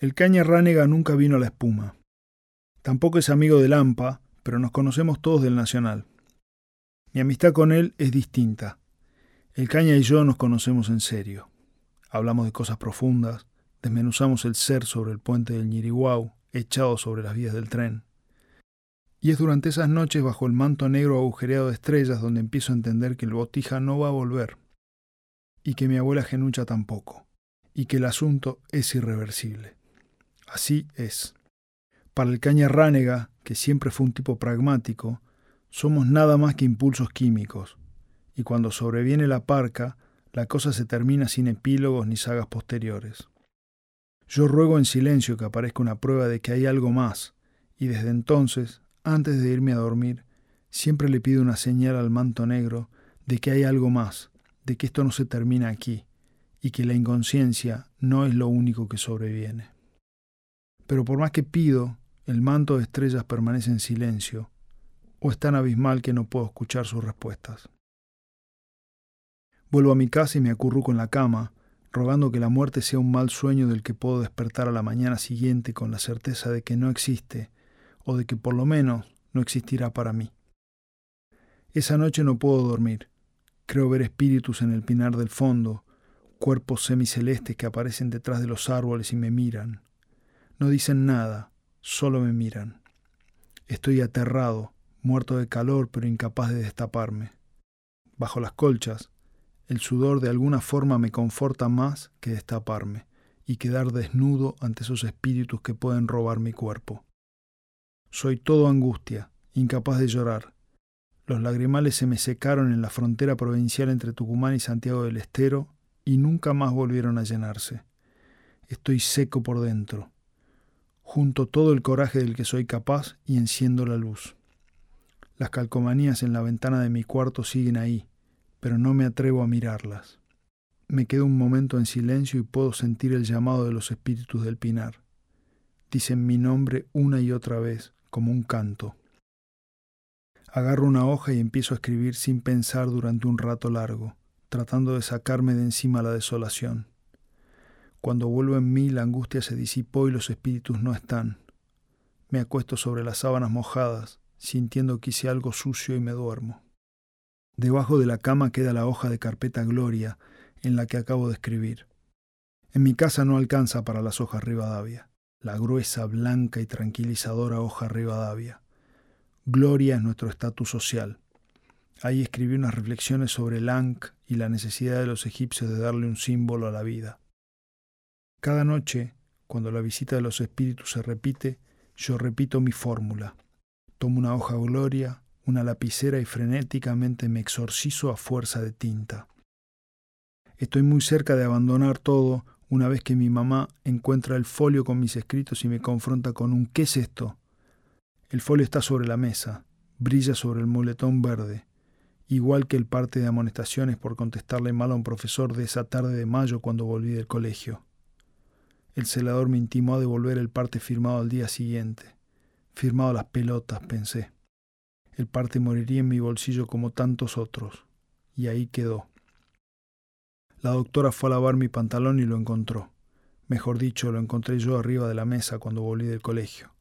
El caña ránega nunca vino a la espuma. Tampoco es amigo de Lampa, pero nos conocemos todos del Nacional. Mi amistad con él es distinta. El caña y yo nos conocemos en serio. Hablamos de cosas profundas, desmenuzamos el ser sobre el puente del Ñiriguau, echado sobre las vías del tren. Y es durante esas noches bajo el manto negro agujereado de estrellas donde empiezo a entender que el botija no va a volver, y que mi abuela Genucha tampoco, y que el asunto es irreversible. Así es. Para el caña ránega, que siempre fue un tipo pragmático, somos nada más que impulsos químicos, y cuando sobreviene la parca, la cosa se termina sin epílogos ni sagas posteriores. Yo ruego en silencio que aparezca una prueba de que hay algo más, y desde entonces, antes de irme a dormir, siempre le pido una señal al manto negro de que hay algo más, de que esto no se termina aquí, y que la inconsciencia no es lo único que sobreviene. Pero por más que pido, el manto de estrellas permanece en silencio, o es tan abismal que no puedo escuchar sus respuestas. Vuelvo a mi casa y me acurruco en la cama, rogando que la muerte sea un mal sueño del que puedo despertar a la mañana siguiente con la certeza de que no existe, o de que por lo menos no existirá para mí. Esa noche no puedo dormir. Creo ver espíritus en el pinar del fondo, cuerpos semicelestes que aparecen detrás de los árboles y me miran. No dicen nada, solo me miran. Estoy aterrado, muerto de calor pero incapaz de destaparme. Bajo las colchas, el sudor de alguna forma me conforta más que destaparme y quedar desnudo ante esos espíritus que pueden robar mi cuerpo. Soy todo angustia, incapaz de llorar. Los lagrimales se me secaron en la frontera provincial entre Tucumán y Santiago del Estero y nunca más volvieron a llenarse. Estoy seco por dentro. Junto todo el coraje del que soy capaz y enciendo la luz. Las calcomanías en la ventana de mi cuarto siguen ahí, pero no me atrevo a mirarlas. Me quedo un momento en silencio y puedo sentir el llamado de los espíritus del pinar. Dicen mi nombre una y otra vez, como un canto. Agarro una hoja y empiezo a escribir sin pensar durante un rato largo, tratando de sacarme de encima la desolación. Cuando vuelvo en mí, la angustia se disipó y los espíritus no están. Me acuesto sobre las sábanas mojadas, sintiendo que hice algo sucio y me duermo. Debajo de la cama queda la hoja de carpeta Gloria en la que acabo de escribir. En mi casa no alcanza para las hojas Rivadavia, la gruesa, blanca y tranquilizadora hoja Rivadavia. Gloria es nuestro estatus social. Ahí escribí unas reflexiones sobre el Ankh y la necesidad de los egipcios de darle un símbolo a la vida. Cada noche, cuando la visita de los espíritus se repite, yo repito mi fórmula. Tomo una hoja Gloria, una lapicera y frenéticamente me exorcizo a fuerza de tinta. Estoy muy cerca de abandonar todo una vez que mi mamá encuentra el folio con mis escritos y me confronta con un ¿qué es esto? El folio está sobre la mesa, brilla sobre el muletón verde, igual que el parte de amonestaciones por contestarle mal a un profesor de esa tarde de mayo cuando volví del colegio. El celador me intimó a devolver el parte firmado al día siguiente. Firmado las pelotas, pensé. El parte moriría en mi bolsillo como tantos otros. Y ahí quedó. La doctora fue a lavar mi pantalón y lo encontró. Mejor dicho, lo encontré yo arriba de la mesa cuando volví del colegio.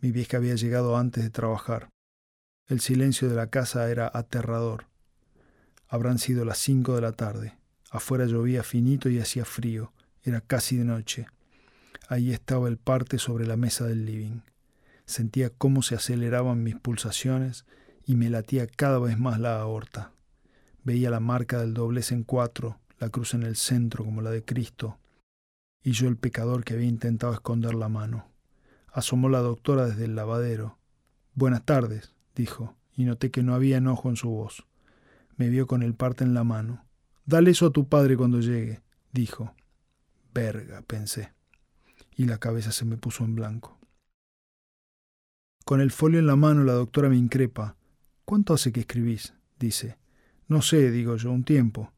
Mi vieja había llegado antes de trabajar. El silencio de la casa era aterrador. Habrán sido las cinco de la tarde. Afuera llovía finito y hacía frío. Era casi de noche. Ahí estaba el parte sobre la mesa del living. Sentía cómo se aceleraban mis pulsaciones y me latía cada vez más la aorta. Veía la marca del doblez en cuatro, la cruz en el centro como la de Cristo, y yo el pecador que había intentado esconder la mano. Asomó la doctora desde el lavadero. Buenas tardes, dijo, y noté que no había enojo en su voz. Me vio con el parte en la mano. Dale eso a tu padre cuando llegue, dijo. Verga, pensé, y la cabeza se me puso en blanco. Con el folio en la mano la doctora me increpa. ¿Cuánto hace que escribís? dice. No sé, digo yo, un tiempo.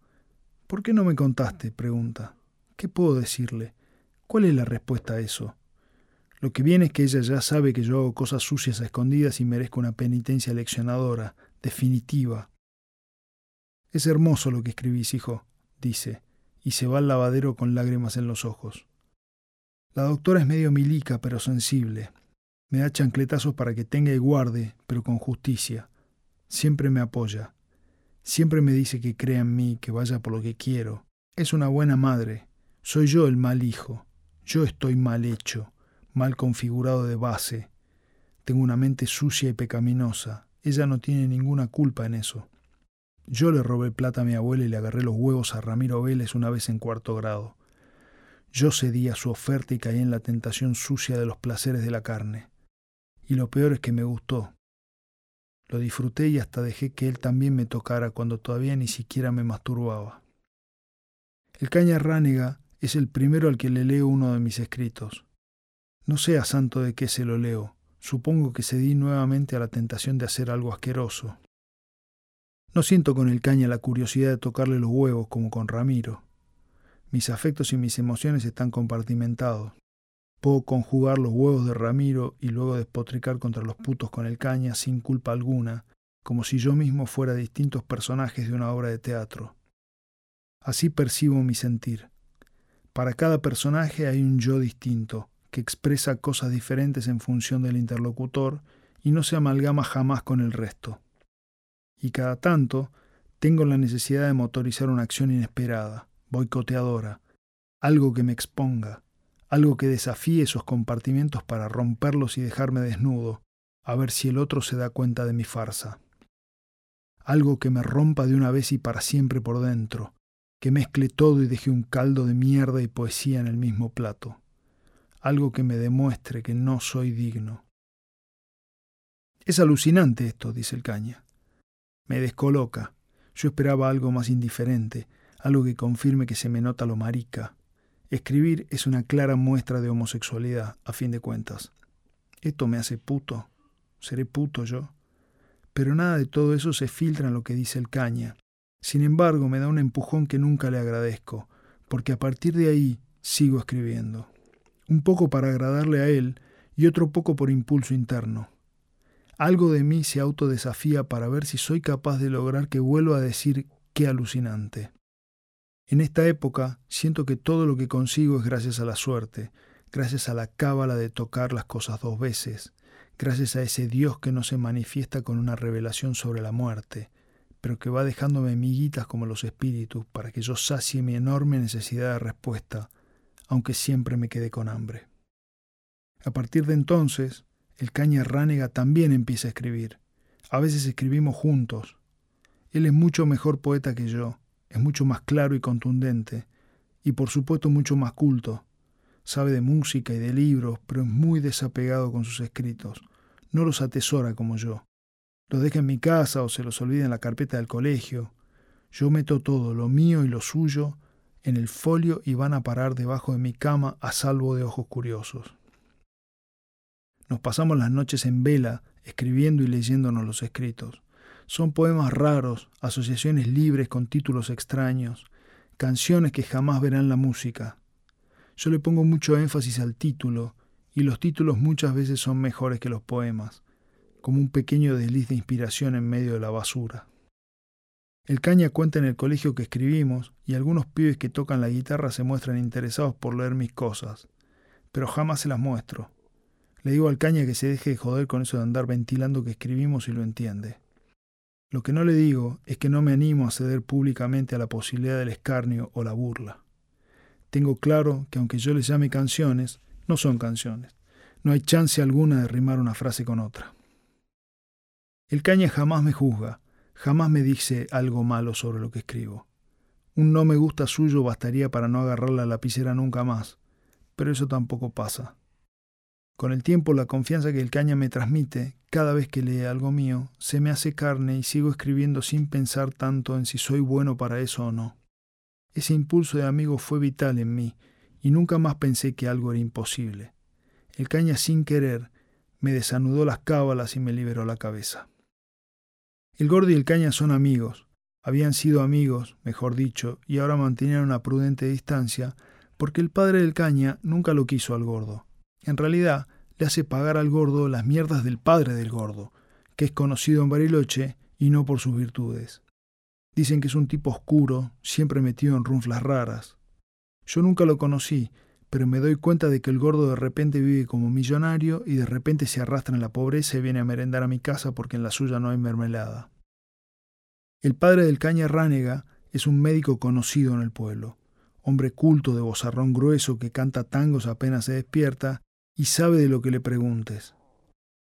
¿Por qué no me contaste? pregunta. ¿Qué puedo decirle? ¿Cuál es la respuesta a eso? Lo que viene es que ella ya sabe que yo hago cosas sucias a escondidas y merezco una penitencia leccionadora, definitiva. Es hermoso lo que escribís, hijo, dice, y se va al lavadero con lágrimas en los ojos. La doctora es medio milica, pero sensible. Me da chancletazos para que tenga y guarde, pero con justicia. Siempre me apoya. Siempre me dice que crea en mí, que vaya por lo que quiero. Es una buena madre. Soy yo el mal hijo. Yo estoy mal hecho, mal configurado de base. Tengo una mente sucia y pecaminosa. Ella no tiene ninguna culpa en eso. Yo le robé plata a mi abuela y le agarré los huevos a Ramiro Vélez una vez en cuarto grado. Yo cedí a su oferta y caí en la tentación sucia de los placeres de la carne. Y lo peor es que me gustó. Lo disfruté y hasta dejé que él también me tocara cuando todavía ni siquiera me masturbaba. El caña ránega es el primero al que le leo uno de mis escritos. No sé a santo de qué se lo leo. Supongo que cedí nuevamente a la tentación de hacer algo asqueroso. No siento con el caña la curiosidad de tocarle los huevos como con Ramiro. Mis afectos y mis emociones están compartimentados. Puedo conjugar los huevos de Ramiro y luego despotricar contra los putos con el caña sin culpa alguna, como si yo mismo fuera distintos personajes de una obra de teatro. Así percibo mi sentir. Para cada personaje hay un yo distinto, que expresa cosas diferentes en función del interlocutor y no se amalgama jamás con el resto. Y cada tanto tengo la necesidad de motorizar una acción inesperada, boicoteadora, algo que me exponga, algo que desafíe esos compartimientos para romperlos y dejarme desnudo, a ver si el otro se da cuenta de mi farsa. Algo que me rompa de una vez y para siempre por dentro, que mezcle todo y deje un caldo de mierda y poesía en el mismo plato. Algo que me demuestre que no soy digno. Es alucinante esto, dice el caña. Me descoloca. Yo esperaba algo más indiferente, algo que confirme que se me nota lo marica. Escribir es una clara muestra de homosexualidad, a fin de cuentas. ¿Esto me hace puto? ¿Seré puto yo? Pero nada de todo eso se filtra en lo que dice el caña. Sin embargo, me da un empujón que nunca le agradezco, porque a partir de ahí sigo escribiendo. Un poco para agradarle a él y otro poco por impulso interno. Algo de mí se autodesafía para ver si soy capaz de lograr que vuelva a decir qué alucinante. En esta época siento que todo lo que consigo es gracias a la suerte, gracias a la cábala de tocar las cosas dos veces, gracias a ese Dios que no se manifiesta con una revelación sobre la muerte, pero que va dejándome miguitas como los espíritus para que yo sacie mi enorme necesidad de respuesta, aunque siempre me quede con hambre. A partir de entonces, el caña ránega también empieza a escribir. A veces escribimos juntos. Él es mucho mejor poeta que yo, es mucho más claro y contundente, y por supuesto mucho más culto. Sabe de música y de libros, pero es muy desapegado con sus escritos. No los atesora como yo. Los deja en mi casa o se los olvida en la carpeta del colegio. Yo meto todo, lo mío y lo suyo, en el folio y van a parar debajo de mi cama a salvo de ojos curiosos. Nos pasamos las noches en vela, escribiendo y leyéndonos los escritos. Son poemas raros, asociaciones libres con títulos extraños, canciones que jamás verán la música. Yo le pongo mucho énfasis al título, y los títulos muchas veces son mejores que los poemas, como un pequeño desliz de inspiración en medio de la basura. El caña cuenta en el colegio que escribimos, y algunos pibes que tocan la guitarra se muestran interesados por leer mis cosas, pero jamás se las muestro. Le digo al caña que se deje de joder con eso de andar ventilando que escribimos y lo entiende. Lo que no le digo es que no me animo a ceder públicamente a la posibilidad del escarnio o la burla. Tengo claro que aunque yo les llame canciones, no son canciones. No hay chance alguna de rimar una frase con otra. El caña jamás me juzga, jamás me dice algo malo sobre lo que escribo. Un no me gusta suyo bastaría para no agarrar la lapicera nunca más, pero eso tampoco pasa. Con el tiempo la confianza que el caña me transmite, cada vez que lee algo mío, se me hace carne y sigo escribiendo sin pensar tanto en si soy bueno para eso o no. Ese impulso de amigo fue vital en mí, y nunca más pensé que algo era imposible. El caña sin querer me desanudó las cábalas y me liberó la cabeza. El gordo y el caña son amigos, habían sido amigos, mejor dicho, y ahora mantenían una prudente distancia, porque el padre del caña nunca lo quiso al gordo. En realidad, le hace pagar al gordo las mierdas del padre del gordo, que es conocido en Bariloche y no por sus virtudes. Dicen que es un tipo oscuro, siempre metido en runflas raras. Yo nunca lo conocí, pero me doy cuenta de que el gordo de repente vive como millonario y de repente se arrastra en la pobreza y viene a merendar a mi casa porque en la suya no hay mermelada. El padre del caña ránega es un médico conocido en el pueblo, hombre culto de bozarrón grueso que canta tangos apenas se despierta y sabe de lo que le preguntes.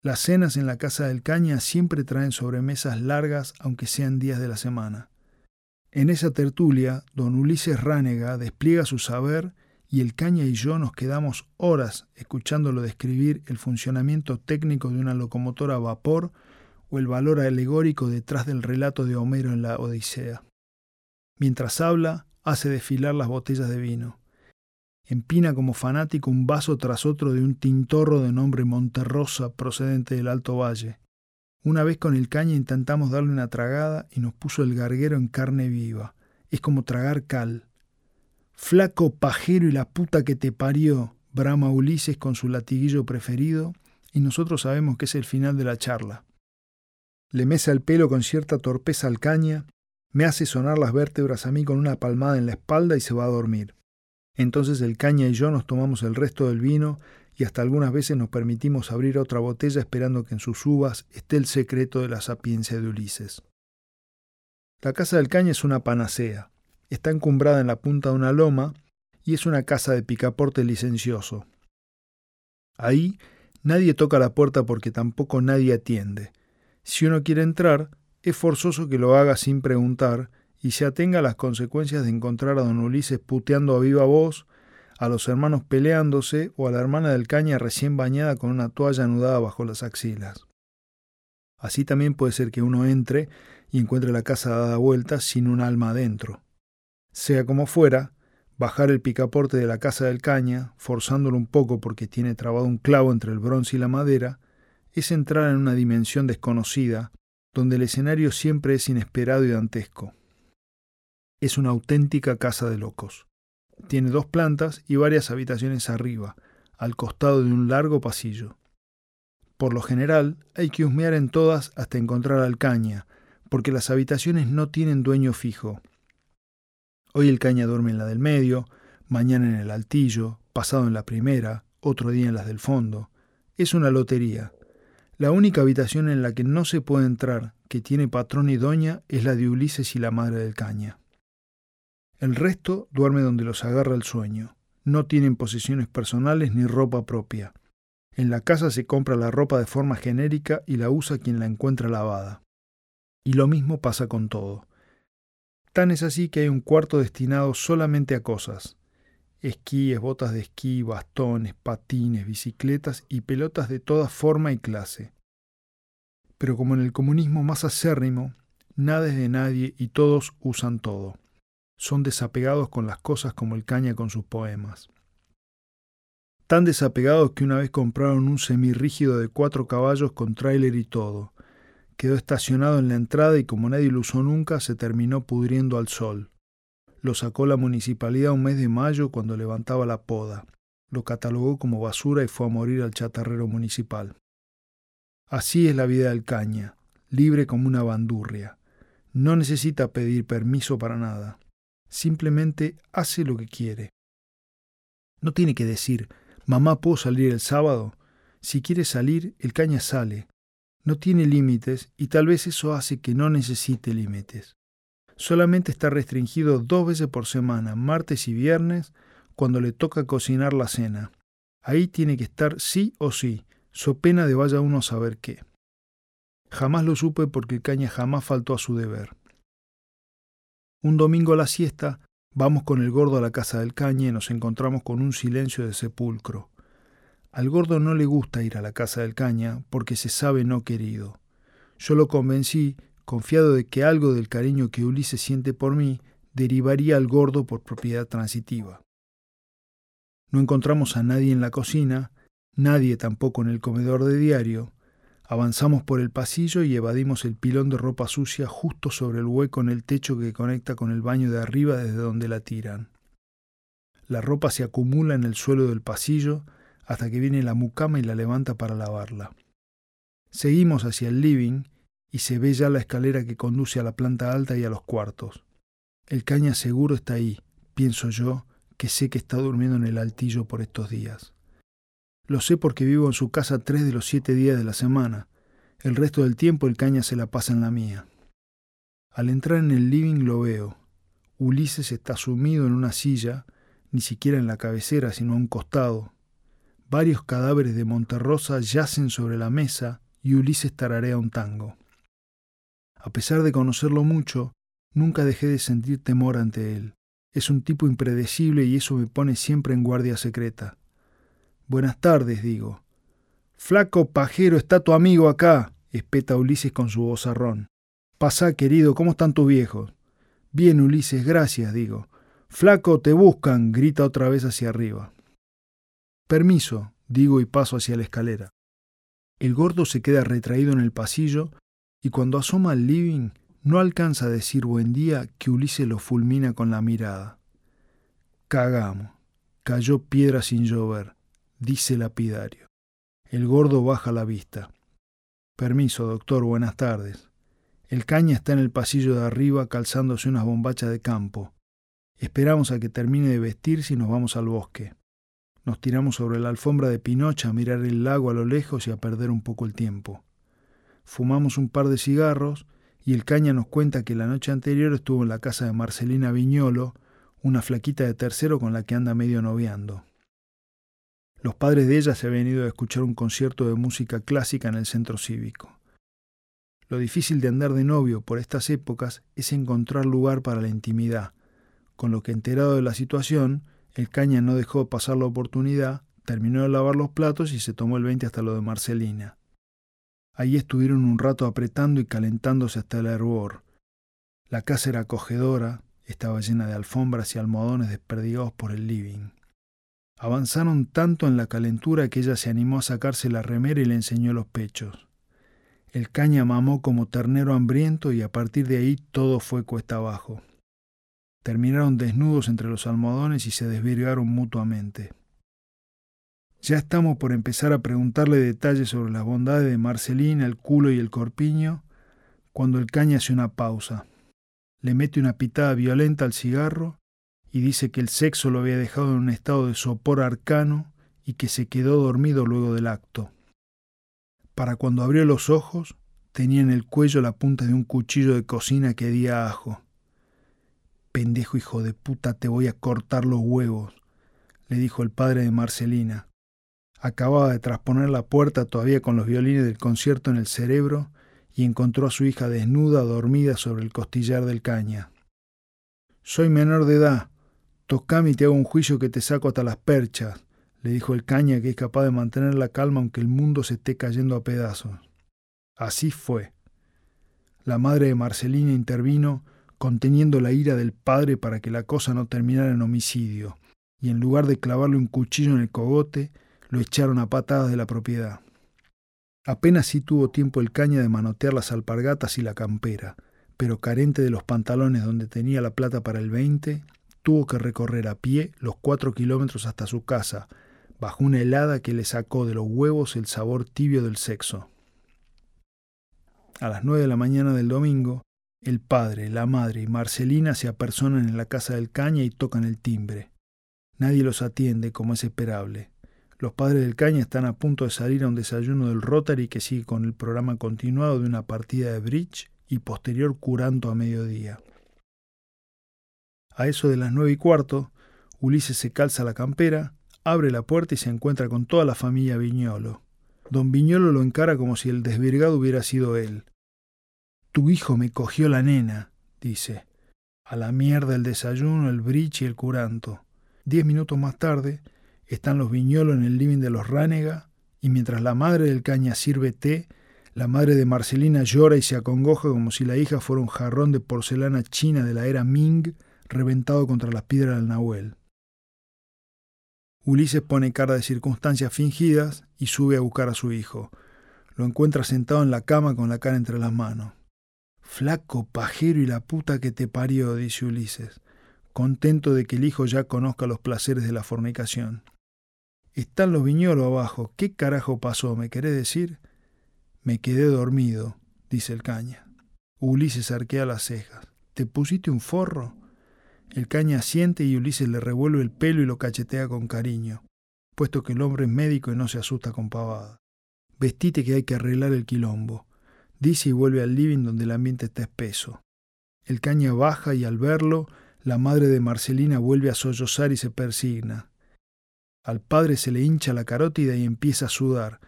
Las cenas en la casa del caña siempre traen sobremesas largas aunque sean días de la semana. En esa tertulia, don Ulises Ránega despliega su saber y el caña y yo nos quedamos horas escuchándolo describir el funcionamiento técnico de una locomotora a vapor o el valor alegórico detrás del relato de Homero en la Odisea. Mientras habla, hace desfilar las botellas de vino. Empina como fanático un vaso tras otro de un tintorro de nombre Monterrosa procedente del Alto Valle. Una vez con el caña intentamos darle una tragada y nos puso el garguero en carne viva. Es como tragar cal. Flaco pajero y la puta que te parió, brama Ulises con su latiguillo preferido, y nosotros sabemos que es el final de la charla. Le mesa el pelo con cierta torpeza al caña, me hace sonar las vértebras a mí con una palmada en la espalda y se va a dormir. Entonces el caña y yo nos tomamos el resto del vino y hasta algunas veces nos permitimos abrir otra botella esperando que en sus uvas esté el secreto de la sapiencia de Ulises. La casa del caña es una panacea. Está encumbrada en la punta de una loma y es una casa de picaporte licencioso. Ahí nadie toca la puerta porque tampoco nadie atiende. Si uno quiere entrar, es forzoso que lo haga sin preguntar y se atenga a las consecuencias de encontrar a don Ulises puteando a viva voz a los hermanos peleándose o a la hermana del caña recién bañada con una toalla anudada bajo las axilas. Así también puede ser que uno entre y encuentre la casa dada vuelta sin un alma adentro. Sea como fuera, bajar el picaporte de la casa del caña, forzándolo un poco porque tiene trabado un clavo entre el bronce y la madera, es entrar en una dimensión desconocida, donde el escenario siempre es inesperado y dantesco. Es una auténtica casa de locos. Tiene dos plantas y varias habitaciones arriba, al costado de un largo pasillo. Por lo general, hay que husmear en todas hasta encontrar al caña, porque las habitaciones no tienen dueño fijo. Hoy el caña duerme en la del medio, mañana en el altillo, pasado en la primera, otro día en las del fondo. Es una lotería. La única habitación en la que no se puede entrar, que tiene patrón y doña, es la de Ulises y la madre del caña. El resto duerme donde los agarra el sueño. No tienen posesiones personales ni ropa propia. En la casa se compra la ropa de forma genérica y la usa quien la encuentra lavada. Y lo mismo pasa con todo. Tan es así que hay un cuarto destinado solamente a cosas. Esquíes, botas de esquí, bastones, patines, bicicletas y pelotas de toda forma y clase. Pero como en el comunismo más acérrimo, nada es de nadie y todos usan todo son desapegados con las cosas como el caña con sus poemas. Tan desapegados que una vez compraron un semirrígido de cuatro caballos con tráiler y todo. Quedó estacionado en la entrada y como nadie lo usó nunca, se terminó pudriendo al sol. Lo sacó la municipalidad un mes de mayo cuando levantaba la poda. Lo catalogó como basura y fue a morir al chatarrero municipal. Así es la vida del caña, libre como una bandurria. No necesita pedir permiso para nada simplemente hace lo que quiere. No tiene que decir, mamá, ¿puedo salir el sábado? Si quiere salir, el caña sale. No tiene límites y tal vez eso hace que no necesite límites. Solamente está restringido dos veces por semana, martes y viernes, cuando le toca cocinar la cena. Ahí tiene que estar sí o sí, so pena de vaya uno a saber qué. Jamás lo supe porque el caña jamás faltó a su deber. Un domingo a la siesta, vamos con el gordo a la casa del caña y nos encontramos con un silencio de sepulcro. Al gordo no le gusta ir a la casa del caña porque se sabe no querido. Yo lo convencí, confiado de que algo del cariño que Ulises siente por mí derivaría al gordo por propiedad transitiva. No encontramos a nadie en la cocina, nadie tampoco en el comedor de diario, Avanzamos por el pasillo y evadimos el pilón de ropa sucia justo sobre el hueco en el techo que conecta con el baño de arriba desde donde la tiran. La ropa se acumula en el suelo del pasillo hasta que viene la mucama y la levanta para lavarla. Seguimos hacia el living y se ve ya la escalera que conduce a la planta alta y a los cuartos. El caña seguro está ahí, pienso yo, que sé que está durmiendo en el altillo por estos días. Lo sé porque vivo en su casa tres de los siete días de la semana. El resto del tiempo el caña se la pasa en la mía. Al entrar en el living lo veo. Ulises está sumido en una silla, ni siquiera en la cabecera, sino a un costado. Varios cadáveres de Monterrosa yacen sobre la mesa y Ulises tararea un tango. A pesar de conocerlo mucho, nunca dejé de sentir temor ante él. Es un tipo impredecible y eso me pone siempre en guardia secreta. Buenas tardes, digo. Flaco pajero, está tu amigo acá, espeta Ulises con su vozarrón. Pasá, querido, ¿cómo están tus viejos? Bien, Ulises, gracias, digo. Flaco, te buscan, grita otra vez hacia arriba. Permiso, digo y paso hacia la escalera. El gordo se queda retraído en el pasillo y cuando asoma al living no alcanza a decir buen día que Ulises lo fulmina con la mirada. Cagamos. Cayó piedra sin llover dice lapidario. El gordo baja la vista. Permiso, doctor, buenas tardes. El caña está en el pasillo de arriba calzándose unas bombachas de campo. Esperamos a que termine de vestirse y nos vamos al bosque. Nos tiramos sobre la alfombra de Pinocha a mirar el lago a lo lejos y a perder un poco el tiempo. Fumamos un par de cigarros y el caña nos cuenta que la noche anterior estuvo en la casa de Marcelina Viñolo, una flaquita de tercero con la que anda medio noviando. Los padres de ella se habían ido a escuchar un concierto de música clásica en el centro cívico. Lo difícil de andar de novio por estas épocas es encontrar lugar para la intimidad, con lo que enterado de la situación, el caña no dejó pasar la oportunidad, terminó de lavar los platos y se tomó el 20 hasta lo de Marcelina. Allí estuvieron un rato apretando y calentándose hasta el hervor. La casa era acogedora, estaba llena de alfombras y almohadones desperdigados por el living. Avanzaron tanto en la calentura que ella se animó a sacarse la remera y le enseñó los pechos. El caña mamó como ternero hambriento y a partir de ahí todo fue cuesta abajo. Terminaron desnudos entre los almohadones y se desvirgaron mutuamente. Ya estamos por empezar a preguntarle detalles sobre las bondades de Marcelina, el culo y el corpiño, cuando el caña hace una pausa. Le mete una pitada violenta al cigarro y dice que el sexo lo había dejado en un estado de sopor arcano y que se quedó dormido luego del acto. Para cuando abrió los ojos, tenía en el cuello la punta de un cuchillo de cocina que día ajo. Pendejo hijo de puta, te voy a cortar los huevos, le dijo el padre de Marcelina. Acababa de trasponer la puerta todavía con los violines del concierto en el cerebro y encontró a su hija desnuda, dormida sobre el costillar del caña. Soy menor de edad, Tocame y te hago un juicio que te saco hasta las perchas, le dijo el caña que es capaz de mantener la calma aunque el mundo se esté cayendo a pedazos. Así fue. La madre de Marcelina intervino conteniendo la ira del padre para que la cosa no terminara en homicidio, y en lugar de clavarle un cuchillo en el cogote, lo echaron a patadas de la propiedad. Apenas sí tuvo tiempo el caña de manotear las alpargatas y la campera, pero carente de los pantalones donde tenía la plata para el veinte, tuvo que recorrer a pie los cuatro kilómetros hasta su casa, bajo una helada que le sacó de los huevos el sabor tibio del sexo. A las nueve de la mañana del domingo, el padre, la madre y Marcelina se apersonan en la casa del caña y tocan el timbre. Nadie los atiende, como es esperable. Los padres del caña están a punto de salir a un desayuno del Rotary que sigue con el programa continuado de una partida de bridge y posterior curanto a mediodía. A eso de las nueve y cuarto, Ulises se calza la campera, abre la puerta y se encuentra con toda la familia Viñolo. Don Viñolo lo encara como si el desvirgado hubiera sido él. Tu hijo me cogió la nena, dice. A la mierda el desayuno, el bridge y el curanto. Diez minutos más tarde, están los Viñolo en el living de los Ránega, y mientras la madre del caña sirve té, la madre de Marcelina llora y se acongoja como si la hija fuera un jarrón de porcelana china de la era Ming reventado contra las piedras del Nahuel. Ulises pone cara de circunstancias fingidas y sube a buscar a su hijo. Lo encuentra sentado en la cama con la cara entre las manos. Flaco, pajero y la puta que te parió, dice Ulises, contento de que el hijo ya conozca los placeres de la fornicación. Están los viñolos abajo. ¿Qué carajo pasó? ¿Me querés decir? Me quedé dormido, dice el caña. Ulises arquea las cejas. ¿Te pusiste un forro? El caña asiente y Ulises le revuelve el pelo y lo cachetea con cariño, puesto que el hombre es médico y no se asusta con pavada. Vestite que hay que arreglar el quilombo. Dice y vuelve al living donde el ambiente está espeso. El caña baja y al verlo, la madre de Marcelina vuelve a sollozar y se persigna. Al padre se le hincha la carótida y empieza a sudar.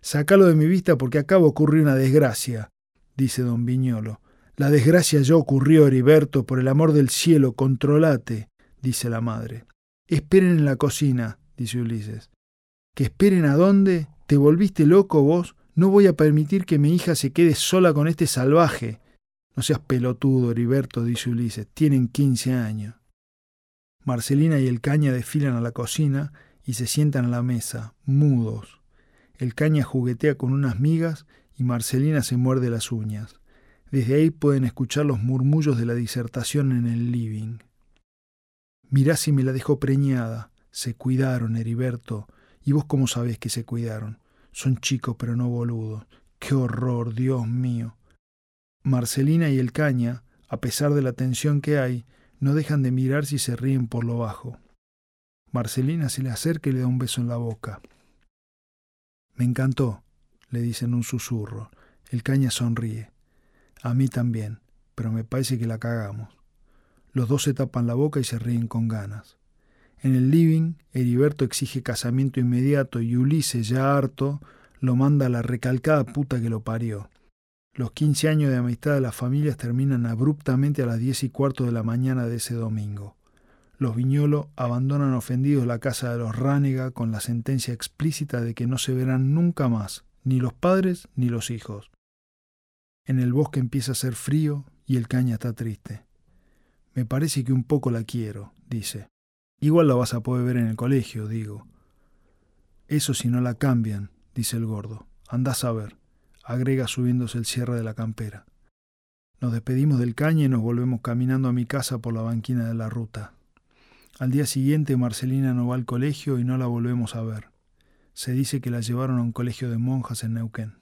Sácalo de mi vista porque acaba de ocurrir una desgracia, dice don Viñolo. La desgracia ya ocurrió, Heriberto, por el amor del cielo, controlate, dice la madre. Esperen en la cocina, dice Ulises. ¿Que esperen a dónde? ¿Te volviste loco vos? No voy a permitir que mi hija se quede sola con este salvaje. No seas pelotudo, Heriberto, dice Ulises. Tienen quince años. Marcelina y el caña desfilan a la cocina y se sientan a la mesa, mudos. El caña juguetea con unas migas y Marcelina se muerde las uñas. Desde ahí pueden escuchar los murmullos de la disertación en el living. Mirá si me la dejó preñada. Se cuidaron, Heriberto. ¿Y vos cómo sabés que se cuidaron? Son chicos pero no boludos. ¡Qué horror, Dios mío! Marcelina y el caña, a pesar de la tensión que hay, no dejan de mirar si se ríen por lo bajo. Marcelina se le acerca y le da un beso en la boca. Me encantó, le dice en un susurro. El caña sonríe. A mí también, pero me parece que la cagamos. Los dos se tapan la boca y se ríen con ganas. En el living, Heriberto exige casamiento inmediato y Ulises, ya harto, lo manda a la recalcada puta que lo parió. Los quince años de amistad de las familias terminan abruptamente a las diez y cuarto de la mañana de ese domingo. Los Viñolo abandonan ofendidos la casa de los Ránega con la sentencia explícita de que no se verán nunca más, ni los padres ni los hijos. En el bosque empieza a ser frío y el caña está triste. Me parece que un poco la quiero, dice. Igual la vas a poder ver en el colegio, digo. Eso si no la cambian, dice el gordo. Andás a ver, agrega subiéndose el cierre de la campera. Nos despedimos del caña y nos volvemos caminando a mi casa por la banquina de la ruta. Al día siguiente Marcelina no va al colegio y no la volvemos a ver. Se dice que la llevaron a un colegio de monjas en Neuquén.